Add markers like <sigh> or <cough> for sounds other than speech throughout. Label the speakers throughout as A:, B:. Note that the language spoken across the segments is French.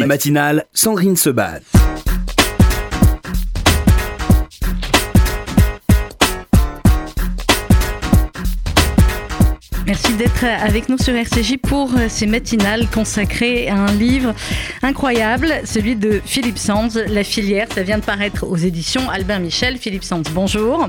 A: Les matinales, Sandrine Sebat.
B: Merci d'être avec nous sur RCJ pour euh, ces matinales consacrées à un livre incroyable, celui de Philippe Sands, La filière. Ça vient de paraître aux éditions Albin Michel. Philippe Sands, bonjour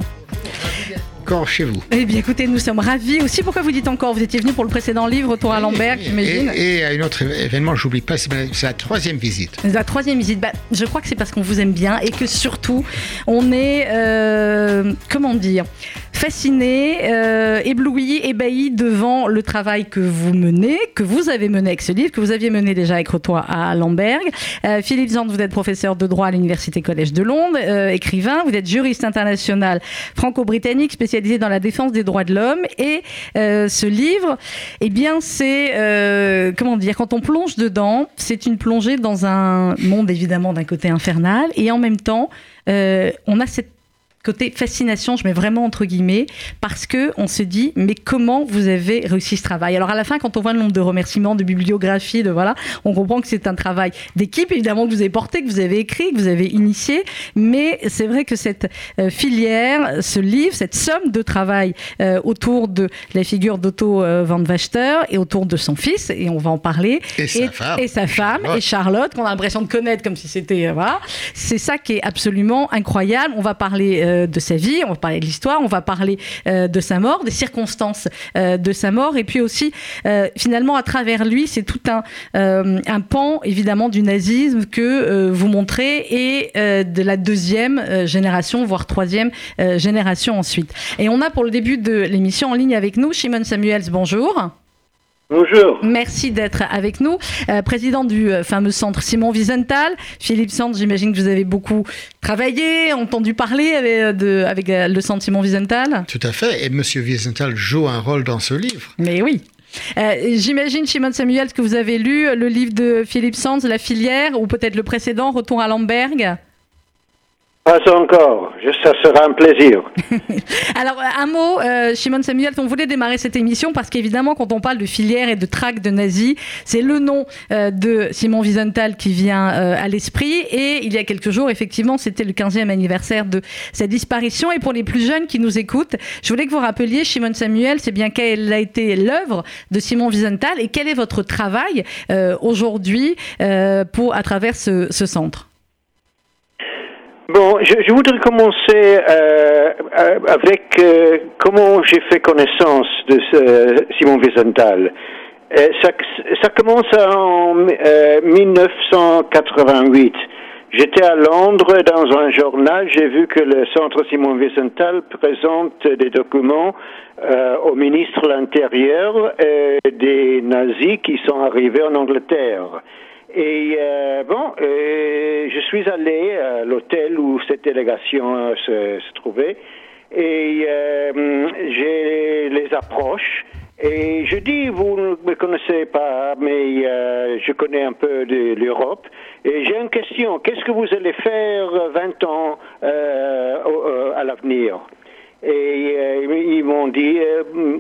C: encore chez vous.
B: Eh bien, écoutez, nous sommes ravis aussi. Pourquoi vous dites encore Vous étiez venu pour le précédent livre, Retour à Lambert, j'imagine.
C: Et, à un autre événement, j'oublie pas, c'est la troisième visite.
B: La troisième visite, bah, je crois que c'est parce qu'on vous aime bien et que surtout, on est, euh, comment dire, fasciné, euh, ébloui, ébahi devant le travail que vous menez, que vous avez mené avec ce livre, que vous aviez mené déjà avec Retour à Lamberg. Euh, Philippe Zand, vous êtes professeur de droit à l'Université Collège de Londres, euh, écrivain, vous êtes juriste international franco-britannique dans la défense des droits de l'homme. Et ce livre, eh bien, c'est, comment dire, quand on plonge dedans, c'est une plongée dans un monde évidemment d'un côté infernal et en même temps, on a cette côté fascination, je mets vraiment entre guillemets, parce que on se dit, mais comment vous avez réussi ce travail? Alors à la fin, quand on voit le nombre de remerciements, de bibliographies, de voilà, on comprend que c'est un travail d'équipe, évidemment que vous avez porté, que vous avez écrit, que vous avez initié, mais c'est vrai que cette euh, filière, ce livre, cette somme de travail euh, autour de la figure d'Otto euh, van Wachter et autour de son fils, et on va en parler,
C: et, sa femme,
B: et, sa femme, et Charlotte, qu'on a l'impression de connaître comme si c'était voilà, c'est ça qui est absolument incroyable. On va parler euh, de sa vie, on va parler de l'histoire, on va parler euh, de sa mort, des circonstances euh, de sa mort, et puis aussi, finalement, à travers lui, c'est tout un, un pan, évidemment, du nazisme que vous montrez, et de la deuxième génération, voire troisième génération ensuite. Et on a pour le début de l'émission en ligne avec nous Shimon Samuels, bonjour.
D: Bonjour.
B: Merci d'être avec nous. Euh, président du euh, fameux centre Simon Wiesenthal. Philippe Sand, j'imagine que vous avez beaucoup travaillé, entendu parler avec, euh, de, avec le centre Simon Wiesenthal.
C: Tout à fait. Et M. Wiesenthal joue un rôle dans ce livre.
B: Mais oui. J'imagine, Simon Samuel, que vous avez lu le livre de Philippe Sands, La filière, ou peut-être le précédent, Retour à Lamberg.
D: Pas encore, ça sera un plaisir. <laughs>
B: Alors, un mot, euh, Shimon Samuel, on voulait démarrer cette émission parce qu'évidemment, quand on parle de filière et de traque de nazis, c'est le nom euh, de Simon Wiesenthal qui vient euh, à l'esprit. Et il y a quelques jours, effectivement, c'était le 15e anniversaire de sa disparition. Et pour les plus jeunes qui nous écoutent, je voulais que vous rappeliez, Shimon Samuel, c'est bien quelle a été l'œuvre de Simon Wiesenthal et quel est votre travail aujourd'hui pour à travers ce centre?
D: Bon, je, je, voudrais commencer euh, euh avec euh, comment j'ai fait connaissance de ce, Simon Wiesenthal. Euh, ça, ça, commence en 1988. J'étais à Londres dans un journal, j'ai vu que le centre Simon Wiesenthal présente des documents au ministre de l'Intérieur des nazis qui sont arrivés en Angleterre. Et euh, bon, euh, je suis allé à l'hôtel où cette délégation euh, se, trouvait et euh, j'ai les approches et je dis, vous ne me connaissez pas, mais euh, je connais un peu de l'Europe. Et j'ai une question, qu'est-ce que vous allez faire 20 ans euh, à l'avenir? Et ils m'ont dit,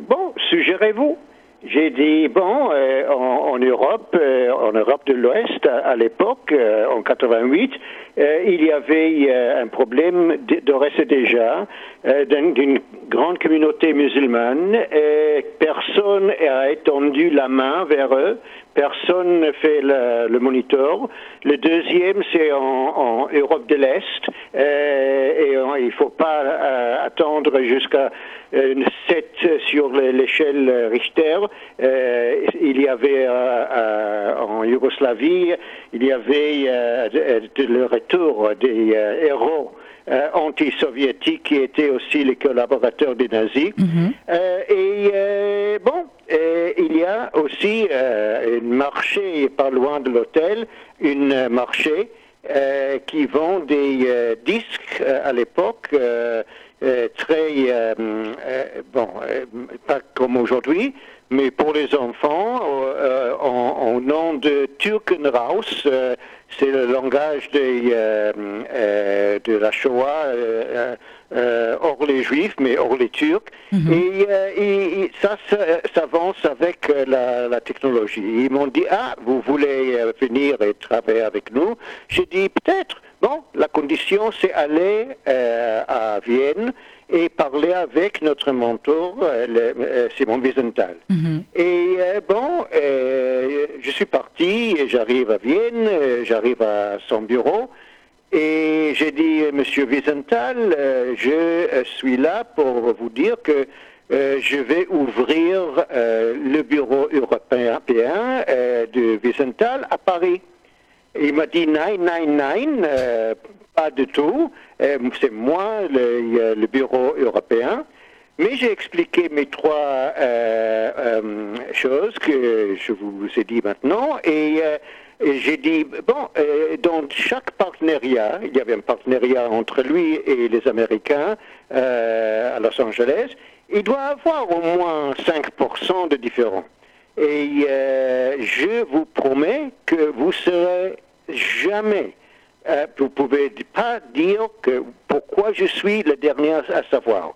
D: bon, suggérez-vous. J'ai dit bon, euh, en, Europe, euh, en Europe de l'Ouest, à, l'époque, euh, en 88, il y avait un problème de, déjà d'une grande communauté musulmane. Et personne n'a étendu la main vers eux. Personne ne fait le, le moniteur. Le deuxième, c'est en, Europe de l'Est. et il ne faut pas attendre jusqu'à une 7 sur l'échelle Richter. Euh, il y avait euh, euh, en Yougoslavie, il y avait le retour des héros anti-soviétiques qui étaient aussi les collaborateurs des nazis. Mhm. et bon, il y a aussi un marché pas loin de l'hôtel, une marché qui vend des disques à l'époque euh, très, euh, euh, bon, pas comme aujourd'hui, mais pour les enfants, en, en nom de Türkenraus, c'est le langage des, de la Shoah, hors les Juifs, mais hors les Turcs. Et, euh, et- et ça s'avance avec la, la technologie. Ils m'ont dit, ah, vous voulez venir et travailler avec nous J'ai dit, peut-être. Bon, la condition, c'est aller euh, à Vienne et parler avec notre mentor, euh, le- euh, Simon Wiesenthal. Et euh, bon, je suis parti j'arrive à Vienne, j'arrive à son bureau. Et j'ai dit, Monsieur Wiesenthal, je suis là pour vous dire que je vais ouvrir le bureau européen euh, de Wiesenthal à Paris. Il m'a dit, non, non, non, euh, pas du tout. Euh, c'est moi, le, bureau européen. Mais j'ai expliqué mes trois euh, euh, choses que je vous ai dit maintenant. Et, j'ai dit, bon, dans chaque partenariat, il y avait un partenariat entre lui et les Américains à Los Angeles, il doit avoir au moins 5% de différents. Et euh, je vous promets que vous serez jamais, euh, vous pouvez pas dire que pourquoi je suis le dernier à savoir.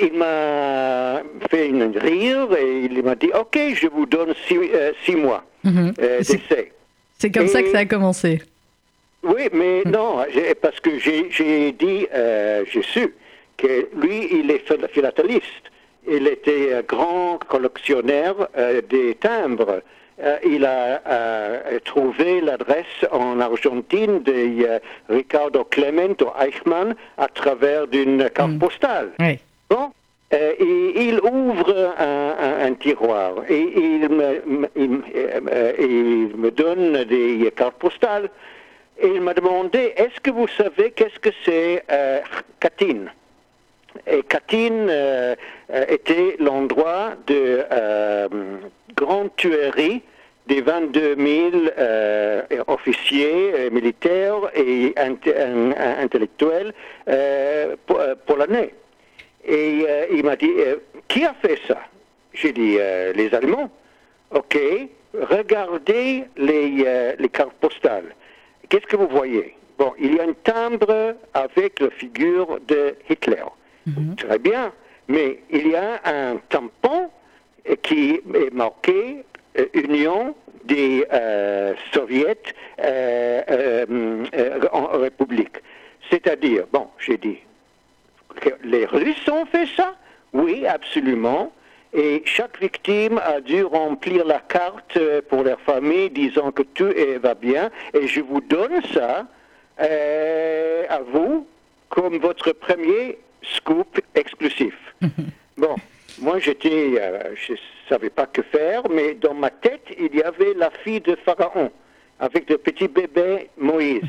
D: Il m'a fait une rire et il m'a dit ok je vous donne six, euh, six mois
B: Mhm. C'est-
D: d'essai.
B: C'est comme ça que ça a commencé.
D: Oui, mais non, j'ai- parce que j'ai dit, euh, j'ai su que lui, il est phil- philateliste. Il était un grand collectionneur euh, des timbres. Euh, il a euh, trouvé l'adresse en Argentine de euh, Ricardo Clemento Eichmann à travers d'une carte postale.
B: Oui.
D: Bon, et il ouvre un, un- un tiroir et il me, me- il, me- il me donne des cartes postales. Et il m'a demandé, est-ce que vous savez qu'est-ce que c'est Katyn Et Katyn euh, euh, était l'endroit de euh, grande tuerie des 22 000 euh, officiers militaires et intellectuels po- euh, polonais. Et il m'a dit, qui a fait ça? J'ai dit, les Allemands. Ok, regardez les, les cartes postales. Qu'est-ce que vous voyez? Bon, il y a un timbre avec la figure de Hitler. Très bien, mais il y a un tampon qui est marqué euh, Union des euh, Soviets euh, euh, en République. C'est-à-dire, bon, j'ai dit, que les Russes ont fait ça? Oui, absolument. Et chaque victime a dû remplir la carte pour leur famille disant que tout va bien. Et je vous donne ça à vous comme votre premier scoop exclusif. Bon, moi j'étais, euh, je savais pas que faire, mais dans ma tête il y avait la fille de Pharaon avec le petit bébé Moïse.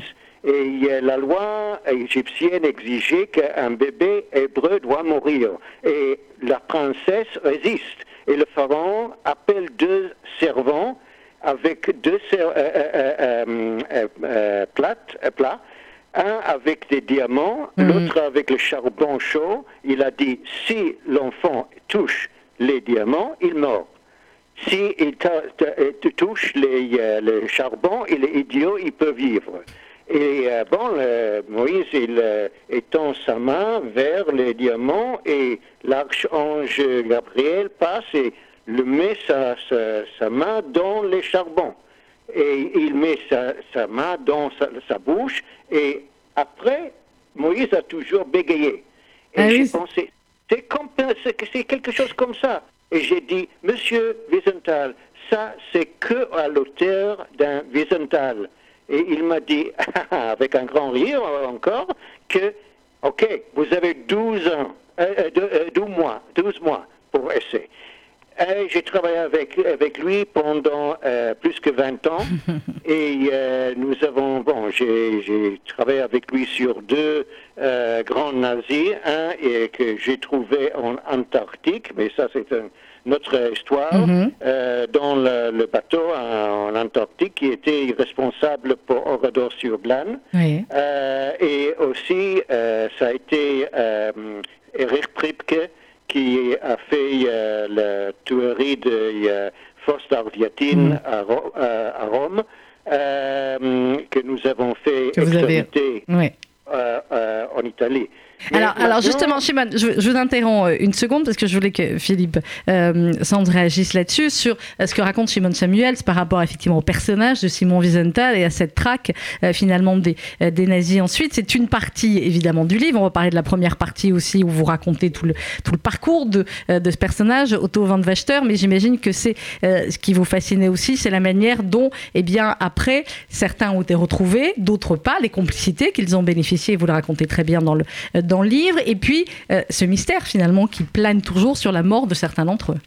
D: Et la loi égyptienne exigeait qu'un bébé hébreu doit mourir. Et la princesse résiste. Et le pharaon appelle deux servants avec deux euh, euh, euh, plates- euh, plats, un avec des diamants, l'autre avec le charbon chaud. Il a dit, si l'enfant touche les diamants, il meurt. Si il euh, touche les, euh, le charbon, il est idiot, il peut vivre. Et euh, bon, le- Moïse, il euh, étend sa main vers les diamants et l'archange Gabriel passe et le met sa, sa, sa main dans les charbons. Et il met sa, sa main dans sa, sa bouche et après, Moïse a toujours bégayé. Et
B: Ah
D: j'ai
B: oui,
D: pensé, c'est quelque chose comme ça. Et j'ai dit, Monsieur Wiesenthal, ça c'est que à l'auteur d'un Wiesenthal. Et il m'a dit, <laughs> avec un grand rire encore, que, ok, vous avez 12 ans, euh, euh, euh, 12 mois, 12 mois pour essayer. Euh, J'ai travaillé avec, avec lui pendant euh, plus que 20 ans <laughs> et euh, nous avons, bon, j'ai travaillé avec lui sur deux grands nazis, un et que j'ai trouvé en Antarctique, mais ça c'est notre histoire
B: Mhm.
D: euh, dans le, le bateau en, en Antarctique qui était responsable pour Orador sur Glane.
B: Oui.
D: Et aussi, ça a été Erich Pripke qui a fait euh, la tuerie de euh, Arviatine
B: Mm.
D: à, Ro- euh, à Rome, euh, que nous avons fait
B: Que vous avez-
D: extraditer,
B: oui.
D: en Italie.
B: Alors, justement, Shimon, je, je vous interromps euh, une seconde parce que je voulais que Philippe euh, Sand réagisse là-dessus sur euh, ce que raconte Shimon Samuels par rapport effectivement au personnage de Simon Wiesenthal et à cette traque euh, finalement des, euh, des nazis ensuite. C'est une partie évidemment du livre. On va parler de la première partie aussi où vous racontez tout le, tout le parcours de, euh, de ce personnage, Otto van Wachter, mais j'imagine que c'est ce qui vous fascinait aussi, c'est la manière dont, eh bien, après, certains ont été retrouvés, d'autres pas, les complicités qu'ils ont bénéficiées, vous le racontez très bien dans le, dans le livre, et puis euh, ce mystère finalement qui plane toujours sur la mort de certains d'entre eux.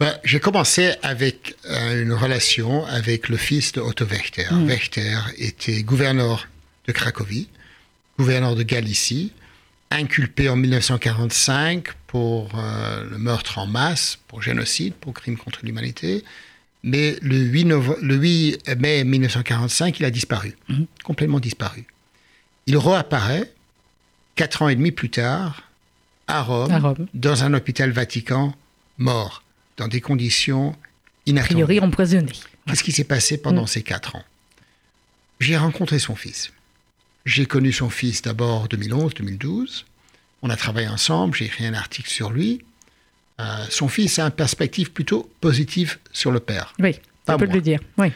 C: Ben, J'ai commencé avec euh, une relation avec le fils de Otto Wächter.
B: Mm.
C: Wächter était gouverneur de Cracovie, gouverneur de Galicie, inculpé en 1945 pour euh, le meurtre en masse, pour génocide, pour crime contre l'humanité. Mais le 8, nove- le 8 mai 1945, il a disparu,
B: Mhm.
C: complètement disparu. Il réapparaît quatre ans et demi plus tard à Rome,
B: À Rome.
C: dans un hôpital Vatican, mort, dans des conditions
B: A
C: inattendues.
B: priori empoisonné.
C: Qu'est-ce qui s'est passé pendant
B: Mm.
C: ces quatre ans? J'ai rencontré son fils. J'ai connu son fils d'abord 2011-2012. On a travaillé ensemble, j'ai écrit un article sur lui. Euh, son fils a une perspective plutôt positive sur le père.
B: Oui, on peut le dire. Oui.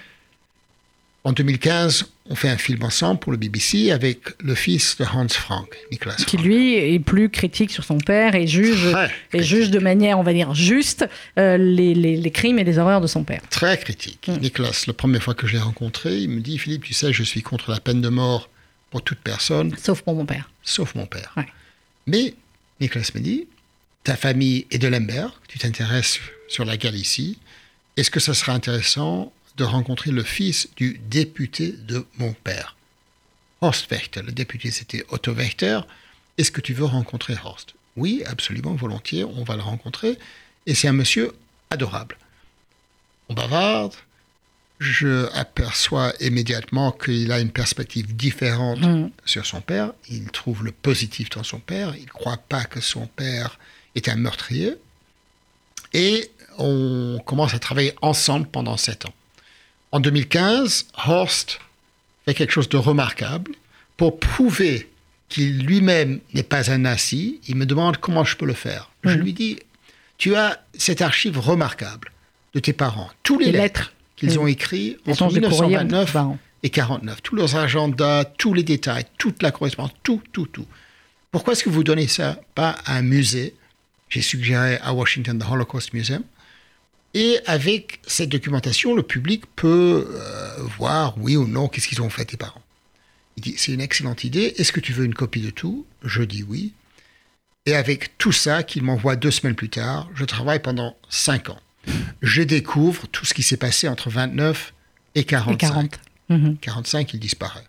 C: En 2015, on fait un film ensemble pour le BBC avec le fils de Hans Frank, Nicolas
B: Qui lui est plus critique sur son père et juge,
C: Très
B: et
C: critique.
B: juge de manière, on va dire, juste euh, les, les- les crimes et les horreurs de son père.
C: Très critique.
B: Mm.
C: Nicolas, la première fois que je l'ai rencontré, il me dit Philippe, tu sais, je suis contre la peine de mort pour toute personne,
B: Sauf pour mon père.
C: sauf mon père.
B: Ouais.
C: Mais Nicolas me dit, ta famille est de Lemberg, tu t'intéresses sur la Galicie, est-ce que ça serait intéressant de rencontrer le fils du député de mon père Horst Wächter, le député c'était Otto Wächter, est-ce que tu veux rencontrer Horst? Oui, absolument, volontiers, on va le rencontrer, et c'est un monsieur adorable. On bavarde, je aperçois immédiatement qu'il a une perspective différente
B: Mm.
C: sur son père. Il trouve le positif dans son père. Il ne croit pas que son père est un meurtrier. Et on commence à travailler ensemble pendant sept ans. En 2015, Horst fait quelque chose de remarquable. Pour prouver qu'il lui-même n'est pas un nazi, il me demande comment je peux le faire. Je
B: Mhm.
C: lui dis, tu as cette archive remarquable de tes parents, tous les,
B: Les
C: lettres,
B: lettres.
C: qu'ils ont entre
B: courrier entre
C: 1929
B: parents.
C: et 49, tous leurs agendas, tous les détails, toute la correspondance, tout, tout, tout. Pourquoi est-ce que vous donnez ça pas à un musée? J'ai suggéré à Washington the Holocaust Museum. Et avec cette documentation, le public peut euh, voir oui ou non qu'est-ce qu'ils ont fait tes parents. Il dit c'est une excellente idée. Est-ce que tu veux une copie de tout? Je dis oui. Et avec tout ça qu'il m'envoie deux semaines plus tard, je travaille pendant cinq ans. Je découvre tout ce qui s'est passé entre 29 et 45.
B: Et 40. Mhm.
C: 45, il disparaît.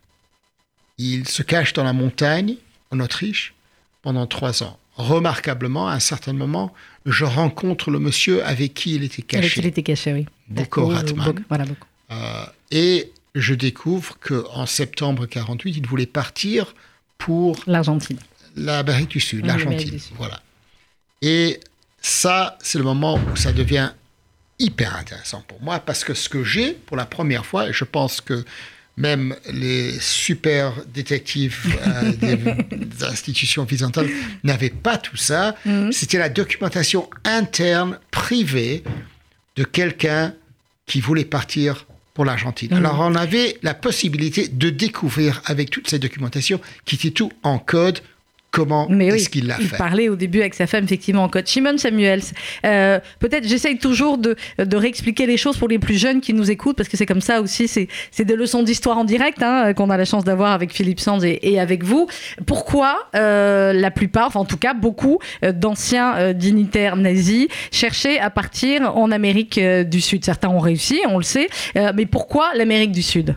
C: Il se cache dans la montagne, en Autriche, pendant trois ans. Remarquablement, à un certain moment, je rencontre le monsieur avec qui il était
B: Avec
C: caché.
B: il était caché, oui.
C: Boko.
B: Boko- Voilà, Boko.
C: Euh, et je découvre qu'en septembre 48, il voulait partir pour
B: L'Argentine.
C: l'Amérique du Sud,
B: Oui,
C: l'Argentine. Voilà. Et ça, c'est le moment où ça devient hyper intéressant pour moi parce que ce que j'ai pour la première fois, et je pense que même les super détectives euh, des, <laughs> des institutions horizontales n'avaient pas tout ça.
B: Mhm.
C: C'était la documentation interne, privée, de quelqu'un qui voulait partir pour l'Argentine.
B: Mhm.
C: Alors on avait la possibilité de découvrir avec toute cette documentation qui était tout en code comment
B: Mais oui,
C: est-ce qu'il l'a
B: il
C: fait.
B: parlait au début avec sa femme, effectivement, en code. Shimon Samuels, euh, peut-être j'essaye toujours de, de réexpliquer les choses pour les plus jeunes qui nous écoutent, parce que c'est comme ça aussi, c'est c'est des leçons d'histoire en direct hein, qu'on a la chance d'avoir avec Philippe Sands et, et avec vous. Pourquoi euh, la plupart, enfin en tout cas beaucoup euh, d'anciens euh, dignitaires nazis cherchaient à partir en Amérique euh, du Sud? Certains ont réussi, on le sait, euh, mais pourquoi l'Amérique du Sud?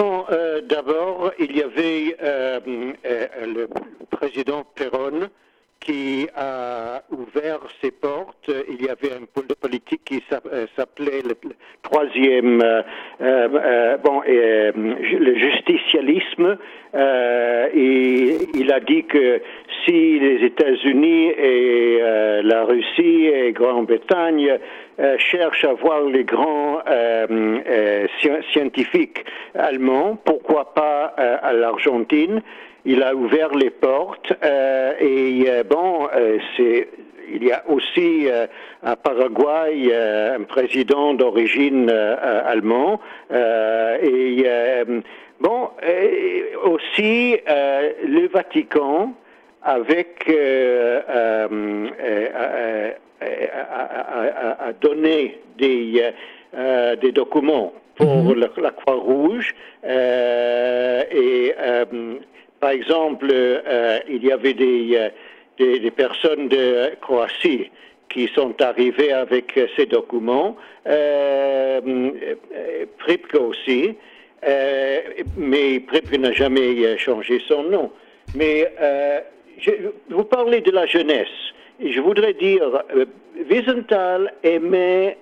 D: Euh, D'abord, il y avait euh, euh, le président Perron qui a ouvert ses portes. Il y avait un pôle de politique qui s'appelait le, troisième, bon, le justicialisme. et il a dit que si les États-Unis et la Russie et Grande-Bretagne cherchent à voir les grands scientifiques allemands, pourquoi pas à l'Argentine. Il a ouvert les portes euh, et euh, bon, euh, c'est il y a aussi à Paraguay un président d'origine allemand et bon aussi le Vatican avec a, donné des des documents pour mhm. la, Croix-Rouge et par exemple, euh, il y avait euh, des, des, personnes de Croatie qui sont arrivées avec ces documents, euh, Pripke aussi, mais Pripke n'a jamais changé son nom. Mais vous parlez de la jeunesse. Je voudrais dire, Wiesenthal aimait,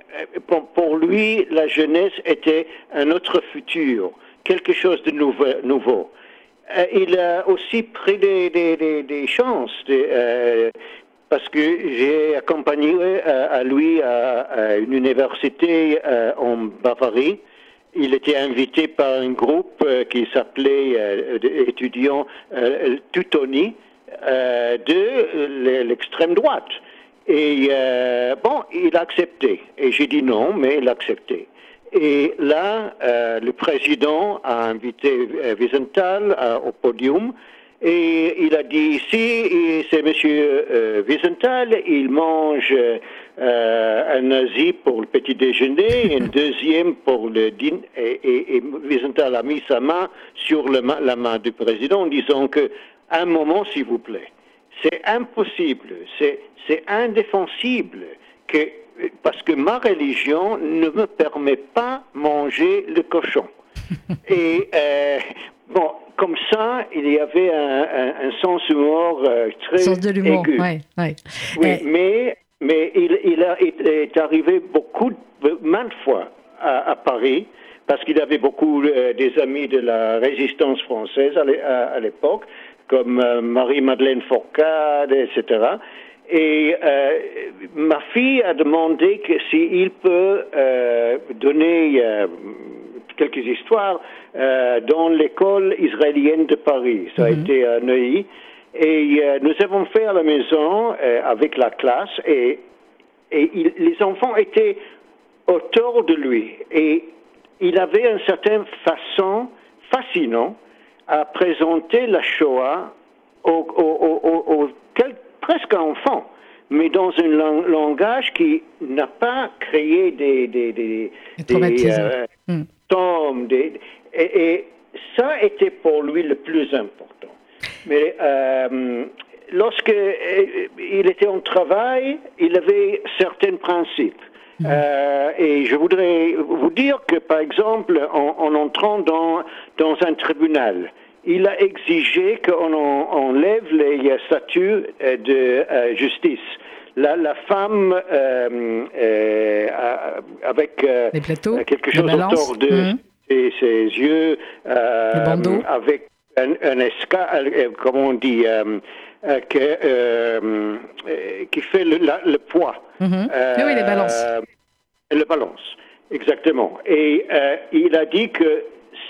D: pour, lui, la jeunesse était un autre futur, quelque chose de nouveau. Euh, il a aussi pris des, chances. Euh, parce que j'ai accompagné euh, à lui à, une université en Bavarie. Il était invité par un groupe qui s'appelait étudiants Tutoni de l'extrême droite. Et bon, il a accepté. Et j'ai dit non, mais il a accepté. Et là, euh, le président a invité euh, Wiesenthal euh, au podium et il a dit ici, c'est Monsieur euh, Wiesenthal, il mange un nazi pour le petit déjeuner, <laughs> un deuxième pour le dîner, et, et, Wiesenthal a mis sa main sur la main du président en disant que, un moment s'il vous plaît, c'est impossible, c'est indéfensible que parce que ma religion ne me permet pas manger le cochon. <laughs> Et euh, bon, comme ça, il y avait un, sens humour euh, très sens de l'humour, aigu. Oui, mais mais il, il, a, est arrivé beaucoup, maintes fois à, Paris, parce qu'il avait beaucoup euh, des amis de la résistance française à l'époque, comme Marie-Madeleine Fourcade, etc. Et euh, ma fille a demandé que s'il peut euh, donner euh, quelques histoires dans l'école israélienne de Paris. Ça a mhm. été à Neuilly. Et nous avons fait à la maison avec la classe et, et les enfants étaient autour de lui. Et il avait une certaine façon fascinante à présenter la Shoah aux, aux, aux, presque enfant, mais dans un langage qui n'a pas créé des, des, des, des euh, hmm. tomes. Des, et, ça était pour lui le plus important. Mais euh, lorsque euh, il était en travail, il avait certains principes. Hmm. Euh, et je voudrais vous dire que, par exemple, en, en entrant dans, dans un tribunal, il a exigé qu'on enlève les statuts euh, de euh, justice. La, la femme euh, avec quelque chose autour de mhm. ses, yeux, avec un, un escale, comment on dit, que, qui fait le, le poids.
B: Mhm. oui, les balances.
D: Le balance, exactement. Et il a dit que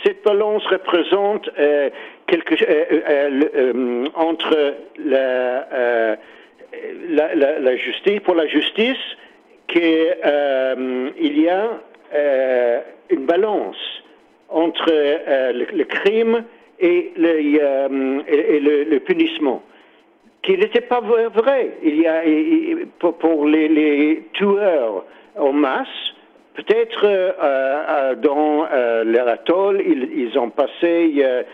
D: cette balance représente euh, quelque, euh, euh, entre la, la, justice, pour la justice, qu'il y a une balance entre le, crime et le, et le, punissement qui n'était pas vrai. Il y a pour, les, les, tueurs en masse, Peut-être euh, euh, dans euh, ils, ont passé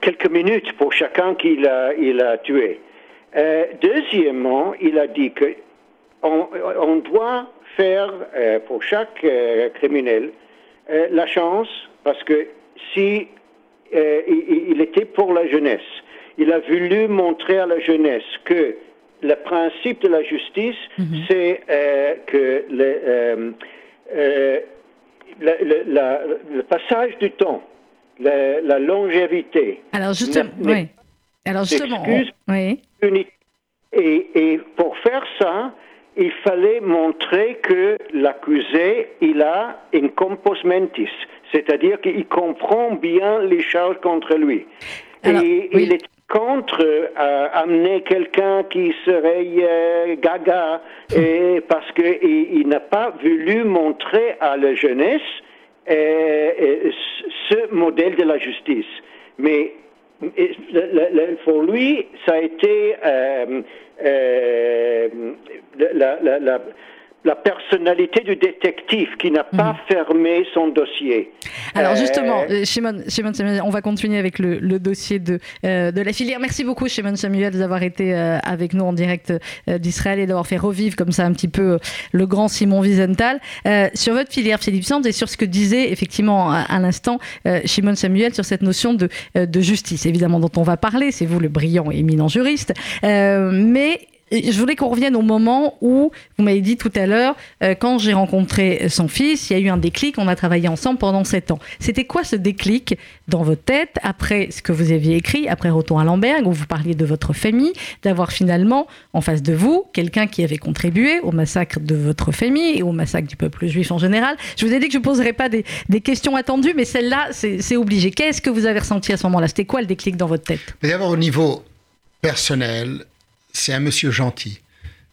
D: quelques minutes pour chacun qu'il a, il a tué. deuxièmement, il a dit que on, doit faire pour chaque criminel la chance, parce que si il, il, était pour la jeunesse, il a voulu montrer à la jeunesse que le principe de la justice, c'est euh, que le, euh, le- le- la- le passage du temps, la, la longévité,
B: Alors justement, oui. Alors justement, on- oui.
D: et, et pour faire ça, il fallait montrer que l'accusé, il a une compos mentis, c'est-à-dire qu'il comprend bien les charges contre lui.
B: Alors,
D: et
B: oui.
D: il est contre euh, amener quelqu'un qui serait euh, gaga et parce qu'il il, n'a pas voulu montrer à la jeunesse euh, ce modèle de la justice. Mais pour lui, ça a été la- la personnalité du détective qui n'a pas fermé son dossier.
B: Alors
D: Euh,
B: justement, euh, Shimon, Shimon Samuel, on va continuer avec le, le dossier de, euh, de la filière. Merci beaucoup, Shimon Samuel, d'avoir été euh, avec nous en direct d'Israël et d'avoir fait revivre comme ça un petit peu le grand Simon Wiesenthal. Sur votre filière, Philippe Sands, et sur ce que disait effectivement à, à l'instant Shimon Samuel sur cette notion de, de justice, évidemment, dont on va parler. C'est vous le brillant et éminent juriste. Mais je voulais qu'on revienne au moment où, vous m'avez dit tout à l'heure, euh, quand j'ai rencontré son fils, il y a eu un déclic, on a travaillé ensemble pendant sept ans. C'était quoi ce déclic dans votre tête, après ce que vous aviez écrit, après Retour à Lamberg, où vous parliez de votre famille, d'avoir finalement en face de vous quelqu'un qui avait contribué au massacre de votre famille et au massacre du peuple juif en général? Je vous ai dit que je ne poserais pas des, des questions attendues, mais celle-là, c'est obligé. Qu'est-ce que vous avez ressenti à ce moment-là? C'était quoi le déclic dans votre tête?
C: D'abord, au niveau personnel, c'est un monsieur gentil.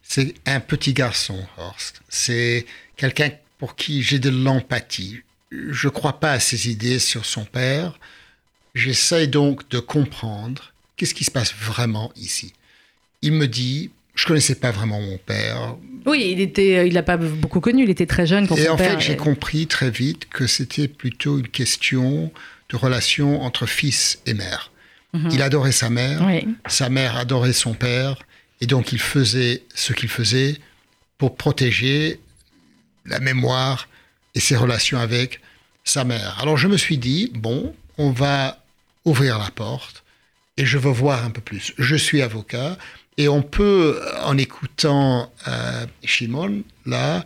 C: C'est un petit garçon, Horst. C'est quelqu'un pour qui j'ai de l'empathie. Je ne crois pas à ses idées sur son père. J'essaye donc de comprendre qu'est-ce qui se passe vraiment ici. Il me dit, je connaissais pas vraiment mon père.
B: Oui, il était, il l'a pas beaucoup connu, il était très jeune quand
C: Et
B: son
C: en
B: père.
C: fait, j'ai compris très vite que c'était plutôt une question de relation entre fils et mère. Il adorait sa mère,
B: Oui.
C: sa mère adorait son père, et donc il faisait ce qu'il faisait pour protéger la mémoire et ses relations avec sa mère. Alors je me suis dit, bon, on va ouvrir la porte et je veux voir un peu plus. Je suis avocat et on peut, en écoutant euh, Shimon, là,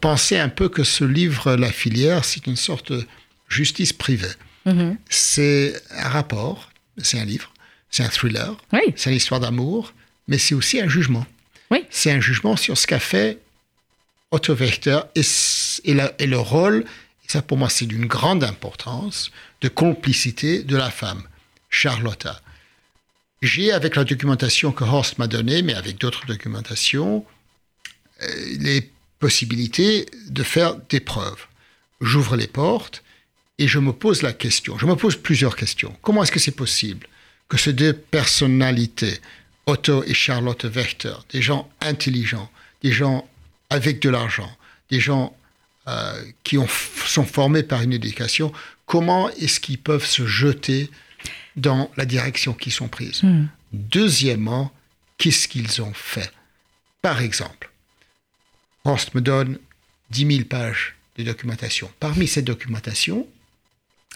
C: penser un peu que ce livre, La filière, c'est une sorte de justice privée.
B: Mhm.
C: C'est un rapport, c'est un livre, c'est un thriller,
B: Oui.
C: c'est une histoire d'amour, mais c'est aussi un jugement.
B: Oui.
C: C'est un jugement sur ce qu'a fait Otto et, et, la- et le rôle, et ça pour moi c'est d'une grande importance, de complicité de la femme, Charlotta. J'ai, avec la documentation que Horst m'a donnée, mais avec d'autres documentations, euh, les possibilités de faire des preuves. J'ouvre les portes et je me pose la question, je me pose plusieurs questions. Comment est-ce que c'est possible que ces deux personnalités, Otto et Charlotte Wächter, des gens intelligents, des gens avec de l'argent, des gens euh, qui ont, sont formés par une éducation, comment est-ce qu'ils peuvent se jeter dans la direction qui sont prises? Deuxièmement, qu'est-ce qu'ils ont fait? Par exemple, Horst me donne 10 000 pages de documentation. Parmi ces documentations,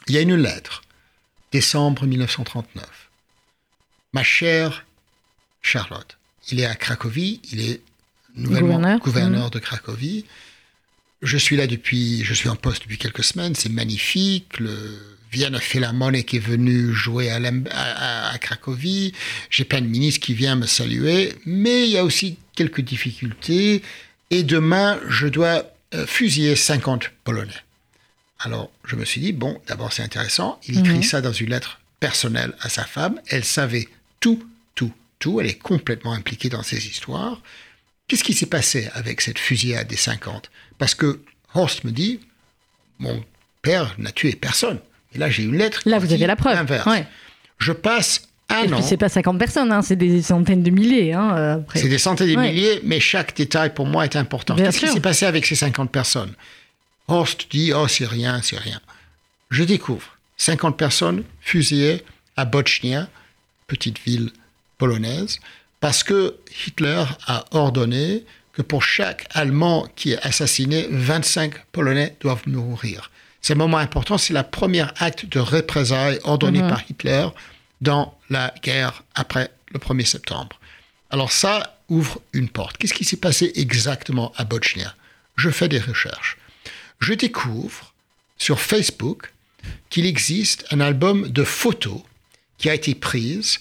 C: il y a une lettre, décembre 1939. Ma chère Charlotte, il est à Cracovie, il est nouvellement
B: Gouverneur.
C: gouverneur, de Cracovie. Je suis là depuis, je suis en poste depuis quelques semaines, c'est magnifique. Le Vienna Philharmonic est venu jouer à, Cracovie. J'ai plein de ministres qui viennent me saluer, mais il y a aussi quelques difficultés. Et demain, je dois euh, fusiller 50 Polonais. Alors, je me suis dit, bon, d'abord, c'est intéressant. Il écrit ça dans une lettre personnelle à sa femme. Elle savait tout, tout. Elle est complètement impliquée dans ces histoires. Qu'est-ce qui s'est passé avec cette fusillade des 50 Parce que Horst me dit, mon père n'a tué personne. Et là, j'ai une lettre.
B: Là, vous avez la preuve. Ouais.
C: Je passe un an.
B: c'est pas 50 personnes, hein, c'est des centaines de milliers. Hein.
C: C'est des centaines de
B: Ouais.
C: milliers, mais chaque détail pour moi est important. Qu'est-ce qui s'est passé avec ces 50 personnes? Horst dit Oh, c'est rien, c'est rien. Je découvre 50 personnes fusillées à Bochnia, petite ville polonaise, parce que Hitler a ordonné que pour chaque Allemand qui est assassiné, 25 Polonais doivent mourir. C'est un moment important, c'est la première acte de représailles ordonné par Hitler dans la guerre après le 1er septembre. Alors ça, ouvre une porte. Qu'est-ce qui s'est passé exactement à Bochnia Je fais des recherches. Je découvre sur Facebook qu'il existe un album de photos qui a été prise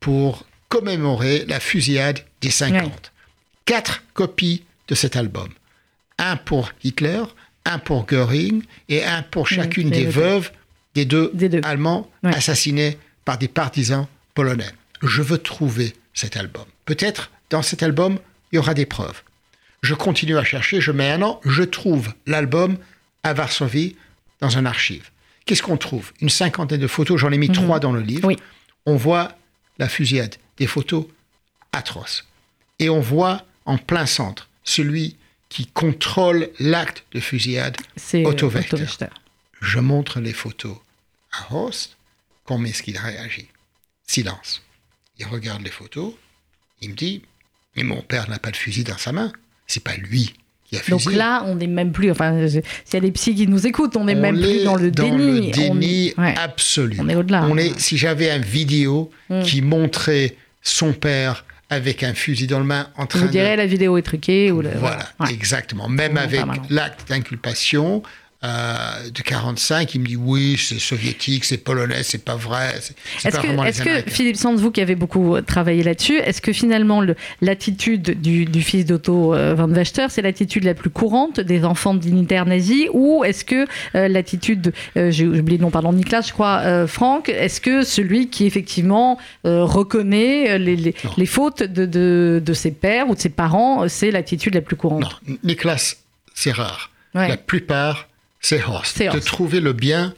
C: pour commémorer la fusillade des 50. Quatre copies de cet album. Un pour Hitler, un pour Göring et un pour chacune des veuves des deux,
B: Des deux.
C: Allemands assassinés par des partisans polonais. Je veux trouver cet album. Peut-être dans cet album, il y aura des preuves. Je continue à chercher, je mets un an, je trouve l'album à Varsovie dans un archive. Qu'est-ce qu'on trouve? Une cinquantaine de photos, j'en ai mis trois dans le livre.
B: Oui.
C: On voit la fusillade, des photos atroces. Et on voit en plein centre celui qui contrôle l'acte de fusillade,
B: C'est
C: Otto
B: euh,
C: Wächter.
B: Wächter.
C: je montre les photos à Horst. Comment est-ce qu'il réagit Silence. Il regarde les photos. Il me dit Mais mon père n'a pas de fusil dans sa main. C'est pas lui qui a fusillé.
B: Donc là, on n'est même plus. Enfin, s'il y a des psys qui nous écoutent, on n'est même plus
C: est
B: dans le déni.
C: le déni
B: On- ouais.
C: absolu.
B: On est au-delà.
C: On est, si j'avais un vidéo
B: Mm.
C: qui montrait son père avec un fusil dans le main en train
B: Vous
C: de
B: direz la vidéo est truquée ou le-
C: Voilà,
B: Ouais.
C: exactement. Même avec l'acte d'inculpation euh, de 45, il me dit oui, c'est soviétique, c'est polonais, c'est pas vrai.
B: Est-ce que. Philippe Sands, vous qui avez beaucoup travaillé là-dessus, est-ce que finalement le- l'attitude du, du fils d'Otto euh, van Wachter, c'est l'attitude la plus courante des enfants dignitaires nazis ou est-ce que euh, l'attitude, j'ai oublié le nom, pardon, Niklas, je crois, Franck, est-ce que celui qui effectivement reconnaît les, les-
C: Non.
B: les fautes de, de, de ses pères ou de ses parents, c'est l'attitude la plus courante?
C: Non, Nicolas, c'est rare.
B: Ouais.
C: La plupart, c'est Horst. De trouver le bien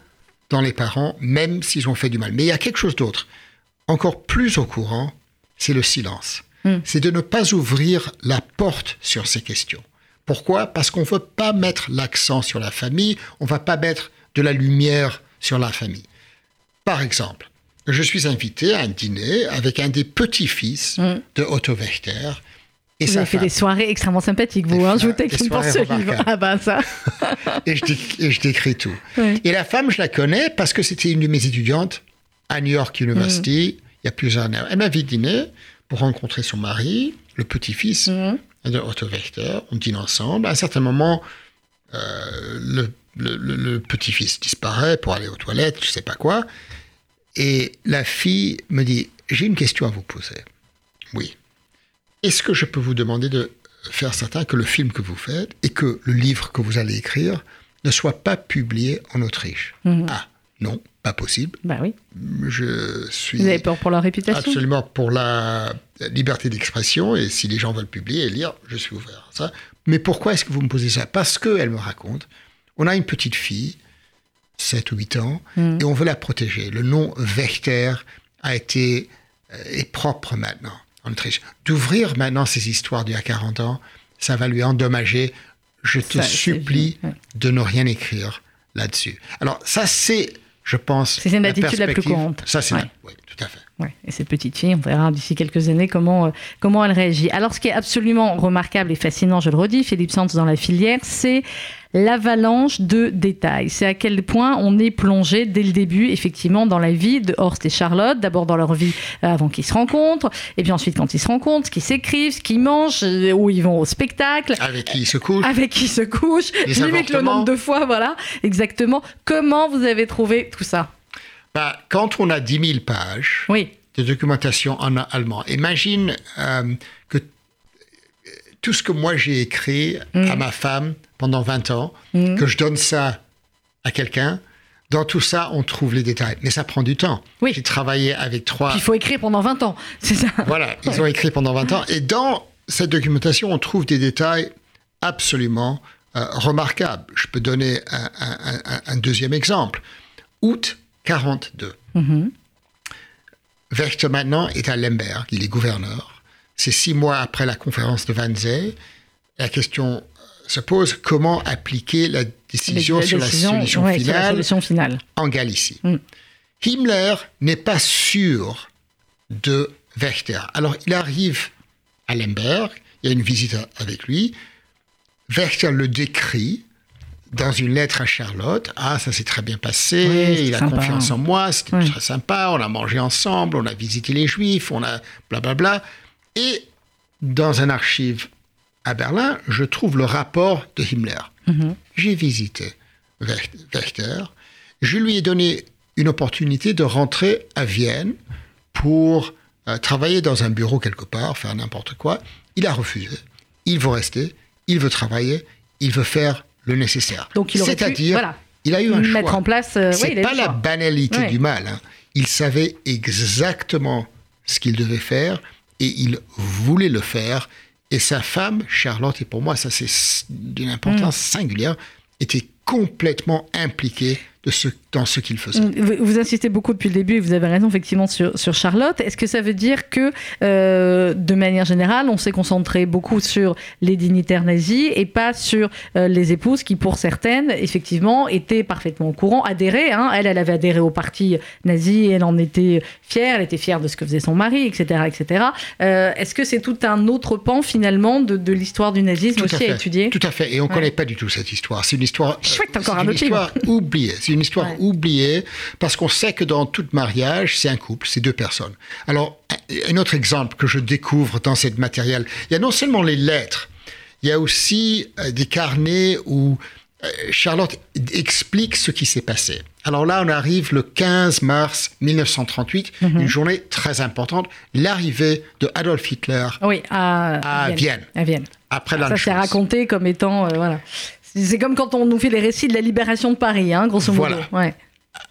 C: dans les parents, même s'ils ont fait du mal. Mais il y a quelque chose d'autre, encore plus au courant, c'est le silence.
B: Hmm.
C: C'est de ne pas ouvrir la porte sur ces questions. Pourquoi? Parce qu'on ne veut pas mettre l'accent sur la famille, on ne va pas mettre de la lumière sur la famille. Par exemple, je suis invité à un dîner avec un des petits-fils
B: Hmm.
C: de Otto Wächter et
B: Vous avez fait
C: femme.
B: des soirées extrêmement sympathiques, vous, hein, je vous taquine pour ce livre. Ah bah ça. <laughs>
C: et je, et je décris tout.
B: Oui.
C: Et la femme, je la connais parce que c'était une de mes étudiantes à New York University il y a plusieurs années. Elle m'avait dîné pour rencontrer son mari, le petit-fils
B: Mhm.
C: de Otto Wächter. On dîne ensemble. À un certain moment, euh, le, le- le- le petit-fils disparaît pour aller aux toilettes, je sais pas quoi. Et la fille me dit J'ai une question à vous poser. Oui. Est-ce que je peux vous demander de faire certain que le film que vous faites et que le livre que vous allez écrire ne soit pas publié en Autriche?
B: Mhm.
C: Ah, non, pas possible.
B: Bah oui.
C: Je suis
B: Vous avez peur pour leur réputation?
C: absolument pour la liberté d'expression et si les gens veulent publier et lire, je suis ouvert à ça. Mais pourquoi est-ce que vous me posez ça? Parce qu'elle me raconte, on a une petite fille, 7 ou 8 ans,
B: Mhm.
C: et on veut la protéger. Le nom Wächter a été euh, est propre maintenant en Autriche. D'ouvrir maintenant ces histoires d'il y a 40 ans, ça va lui endommager. Je te
B: Ça,
C: supplie
B: ouais.
C: de ne rien écrire là-dessus. Alors ça, c'est, je pense,
B: C'est une attitude la plus courante.
C: Ça, c'est
B: Ouais.
C: la- oui, tout à fait.
B: Ouais, et cette petite fille, on verra d'ici quelques années comment, euh, comment elle réagit. Alors, ce qui est absolument remarquable et fascinant, je le redis, Philippe Sands dans la filière, c'est l'avalanche de détails. C'est à quel point on est plongé dès le début, effectivement, dans la vie de Horst et Charlotte. D'abord dans leur vie euh, avant qu'ils se rencontrent, et puis ensuite quand ils se rencontrent, ce qu'ils s'écrivent, ce qu'ils mangent, euh, où ils vont au spectacle.
C: Avec qui il se couche
B: Avec qui ils se couchent, limite le nombre de fois, voilà, exactement. Comment vous avez trouvé tout ça?
C: Bah, Quand on a 10 000 pages
B: Oui,
C: de documentation en allemand, imagine euh, que euh, tout ce que moi j'ai écrit
B: Mm.
C: à ma femme pendant 20 ans, que je donne ça à quelqu'un. Dans tout ça, on trouve les détails. Mais ça prend du temps.
B: Oui.
C: J'ai travaillé avec trois...
B: il faut écrire pendant 20 ans, <laughs> c'est ça
C: Voilà, ils ont écrit pendant 20 ans. Et dans cette documentation, on trouve des détails absolument euh, remarquables. Je peux donner un, un- un- un deuxième exemple. Août 42.
B: Mhm.
C: Wächter maintenant est à Lemberg, il est gouverneur. C'est six mois après la conférence de Wannsee. La question se pose comment appliquer la décision sur la solution
B: ouais, sur la
C: finale
B: solution finale.
C: en Galicie.
B: Mm.
C: Himmler n'est pas sûr de Wächter. Alors il arrive à Lemberg, il y a une visite avec lui. Wächter le décrit dans une lettre à Charlotte. Ah, ça s'est très bien passé,
B: Oui,
C: il a
B: sympa.
C: confiance en moi, c'était
B: Oui.
C: très sympa, on a mangé ensemble, on a visité les Juifs, on a blablabla. Et dans un archive à Berlin, je trouve le rapport de Himmler.
B: Mhm.
C: J'ai visité Wächter. Je lui ai donné une opportunité de rentrer à Vienne pour euh, travailler dans un bureau quelque part, faire n'importe quoi. Il a refusé. Il veut rester, il veut travailler, il veut faire le nécessaire.
B: Donc il aurait
C: C'est-à-dire,
B: voilà,
C: il a eu un choix.
B: mettre en place. euh,
C: C'est pas la
B: choix.
C: banalité
B: Ouais.
C: du mal. hein. Il savait exactement ce qu'il devait faire et il voulait le faire. Et sa femme, Charlotte, et pour moi, ça c'est d'une importance
B: Mm.
C: singulière, était complètement impliquée de ce, dans ce qu'il faisait.
B: Vous, vous insistez beaucoup depuis le début, et vous avez raison effectivement sur, sur Charlotte. Est-ce que ça veut dire que, euh, de manière générale, on s'est concentré beaucoup sur les dignitaires nazis et pas sur euh, les épouses qui, pour certaines, effectivement, étaient parfaitement au courant, adhéraient. hein. Elle, elle avait adhéré au parti nazi, et elle en était fière, elle était fière de ce que faisait son mari, etc. etc. Euh, Est-ce que c'est tout un autre pan, finalement, de, de l'histoire du nazisme
C: Tout
B: aussi à
C: fait.
B: étudier?
C: Tout à fait. Et on ne
B: Ouais.
C: connaît pas du tout cette histoire. C'est une histoire.
B: Chouette, encore
C: c'est
B: un autre
C: oubliée. C'est une histoire
B: Ouais.
C: Oubliée parce qu'on sait que dans tout mariage, c'est un couple, c'est deux personnes. Alors, un- autre exemple que je découvre dans cette matériel, il y a non seulement les lettres, il y a aussi euh, des carnets où euh, Charlotte explique ce qui s'est passé. Alors là, on arrive le 15 mars 1938,
B: Mhm.
C: une journée très importante, l'arrivée de Adolf Hitler
B: Oui, à,
C: à Vienne,
B: À Vienne.
C: après
B: Ça, c'est raconté comme étant. euh, voilà. C'est comme quand on nous fait les récits de la libération de Paris, hein, grosso modo.
C: Voilà.
B: Ouais.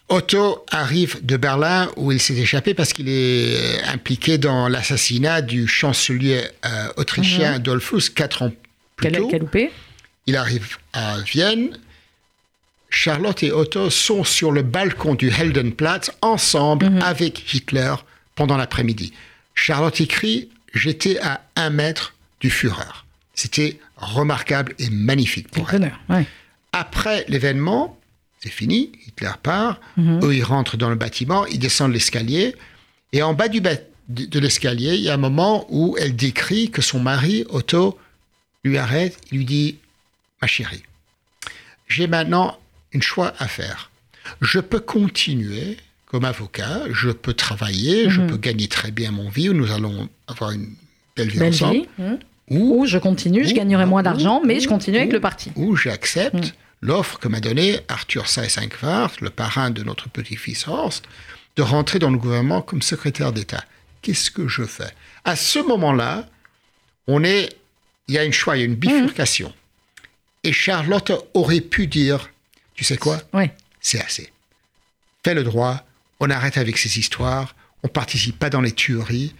C: Otto arrive de Berlin où il s'est échappé parce qu'il est euh, impliqué dans l'assassinat du chancelier euh, autrichien Dollfuss quatre ans plus tôt. Il arrive à Vienne. Charlotte et Otto sont sur le balcon du Heldenplatz ensemble avec Hitler pendant l'après-midi. Charlotte écrit J'étais à un mètre du Führer. C'était remarquable et magnifique pour elle.
B: Ouais.
C: Après l'événement, c'est fini, Hitler part,
B: Mhm.
C: eux ils rentrent dans le bâtiment, ils descendent l'escalier, et en bas du de, de l'escalier, il y a un moment où elle décrit que son mari, Otto, lui arrête, il lui dit, ma chérie, j'ai maintenant un choix à faire. Je peux continuer comme avocat, je peux travailler, je
B: Mhm.
C: peux gagner très bien mon vie, nous allons avoir une belle vie
B: Belle
C: ensemble,
B: vie. hein.
C: Ou
B: Ou je continue, je
C: Ou-
B: gagnerai moins
C: ou-
B: d'argent, mais je
C: ou-
B: continue avec
C: ou-
B: le parti.
C: où j'accepte
B: Mm.
C: l'offre que m'a donnée Arthur Seyss-Inquart, le parrain de notre petit-fils Horst, de rentrer dans le gouvernement comme secrétaire d'État. Qu'est-ce que je fais? À ce moment-là, on est, il y a une choix, il y a une bifurcation. Et Charlotte aurait pu dire, tu sais quoi?
B: Ouais.
C: C'est assez. Fais le droit, on arrête avec ces histoires, on participe pas dans les tueries,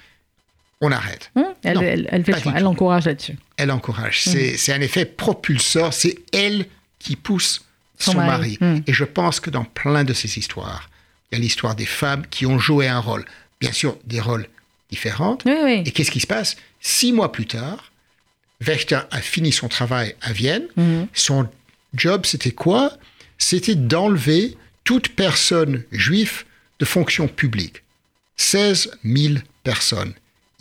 C: on arrête.
B: Hum, Elle,
C: Non,
B: elle, elle fait encourage là-dessus.
C: elle encourage. C'est, c'est un effet propulseur. C'est elle qui pousse
B: Son
C: son,
B: mari.
C: mari.
B: Mm.
C: Et je pense que dans plein de ces histoires, il y a l'histoire des femmes qui ont joué un rôle. Bien sûr, des rôles différents.
B: Oui, oui.
C: Et qu'est-ce qui se passe? Six mois plus tard, Wächter a fini son travail à Vienne.
B: Mhm.
C: Son job, c'était quoi? C'était d'enlever toute personne juive de fonction publique. 16 000 personnes.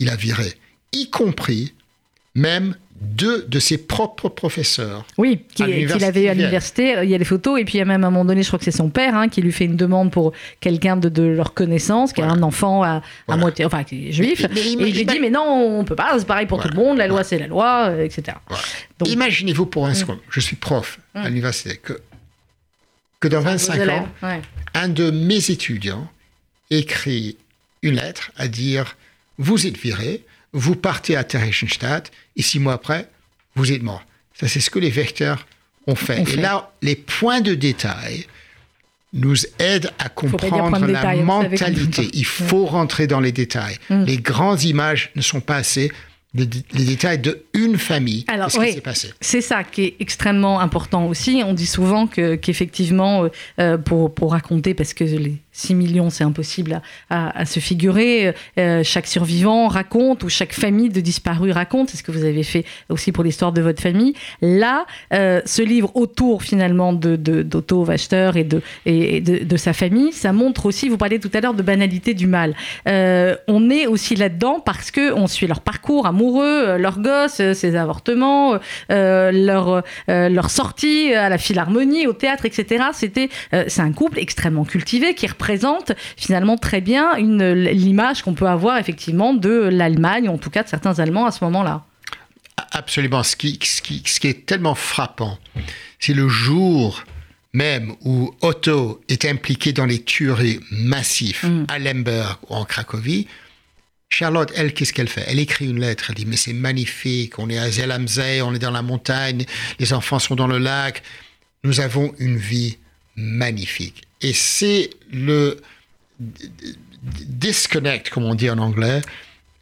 C: Il a viré, y compris même deux de ses propres professeurs.
B: Oui, qu'il
C: l'université
B: avait à l'université. Il y a les photos, et puis il y a même à un moment donné, je crois que c'est son père hein, qui lui fait une demande pour quelqu'un de, de leur connaissance, qui a un enfant à, à moitié, enfin, qui est juif.
C: Mais- mais
B: et il lui dit, mais non, on peut pas, c'est pareil pour
C: Voilà.
B: tout le monde, la loi c'est la loi, euh, etc.
C: Imaginez-vous pour un second, je suis prof à l'université, que, que dans
B: Vos
C: 25
B: élèves,
C: ans,
B: ouais.
C: un de mes étudiants écrit une lettre à dire Vous êtes viré, vous partez à Theresienstadt, et six mois après, vous êtes mort. Ça, c'est ce que les vecteurs ont fait.
B: On
C: et là, les points de détail nous aident à comprendre la
B: détail,
C: mentalité. Il faut rentrer dans les détails.
B: Mm.
C: Les grandes images ne sont pas assez. Les, les détails de une famille.
B: Alors,
C: Qu'est-ce
B: oui.
C: qui s'est passé?
B: C'est ça qui est extrêmement important aussi. On dit souvent que, qu'effectivement, euh, euh, pour, pour raconter, parce que les 6 millions, c'est impossible à, se figurer, euh, chaque survivant raconte, ou chaque famille de disparus raconte, c'est ce que vous avez fait aussi pour l'histoire de votre famille. Là, euh, ce livre autour finalement de, de, d'Otto Wachter et, de, et de, sa famille, ça montre aussi, vous parliez tout à l'heure de banalité du mal. Euh, on est aussi là-dedans parce que on suit leur parcours amoureux, leurs gosses, euh, ces avortements, leur, leur sortie à la philharmonie, au théâtre, etc. C'était, c'est un couple extrêmement cultivé qui représente représente finalement très bien l'image qu'on peut avoir effectivement de l'Allemagne, en tout cas de certains Allemands à ce moment-là.
C: Absolument. Ce qui, ce qui, ce qui est tellement frappant, c'est le jour même où Otto est impliqué dans les tueries massives mm. à Lemberg ou en Cracovie, Charlotte, elle, qu'est-ce qu'elle fait? Elle écrit une lettre, elle dit, mais c'est magnifique, on est à Zellamsee, on est dans la montagne, les enfants sont dans le lac, nous avons une vie magnifique. Et c'est le disconnect, comme on dit en anglais,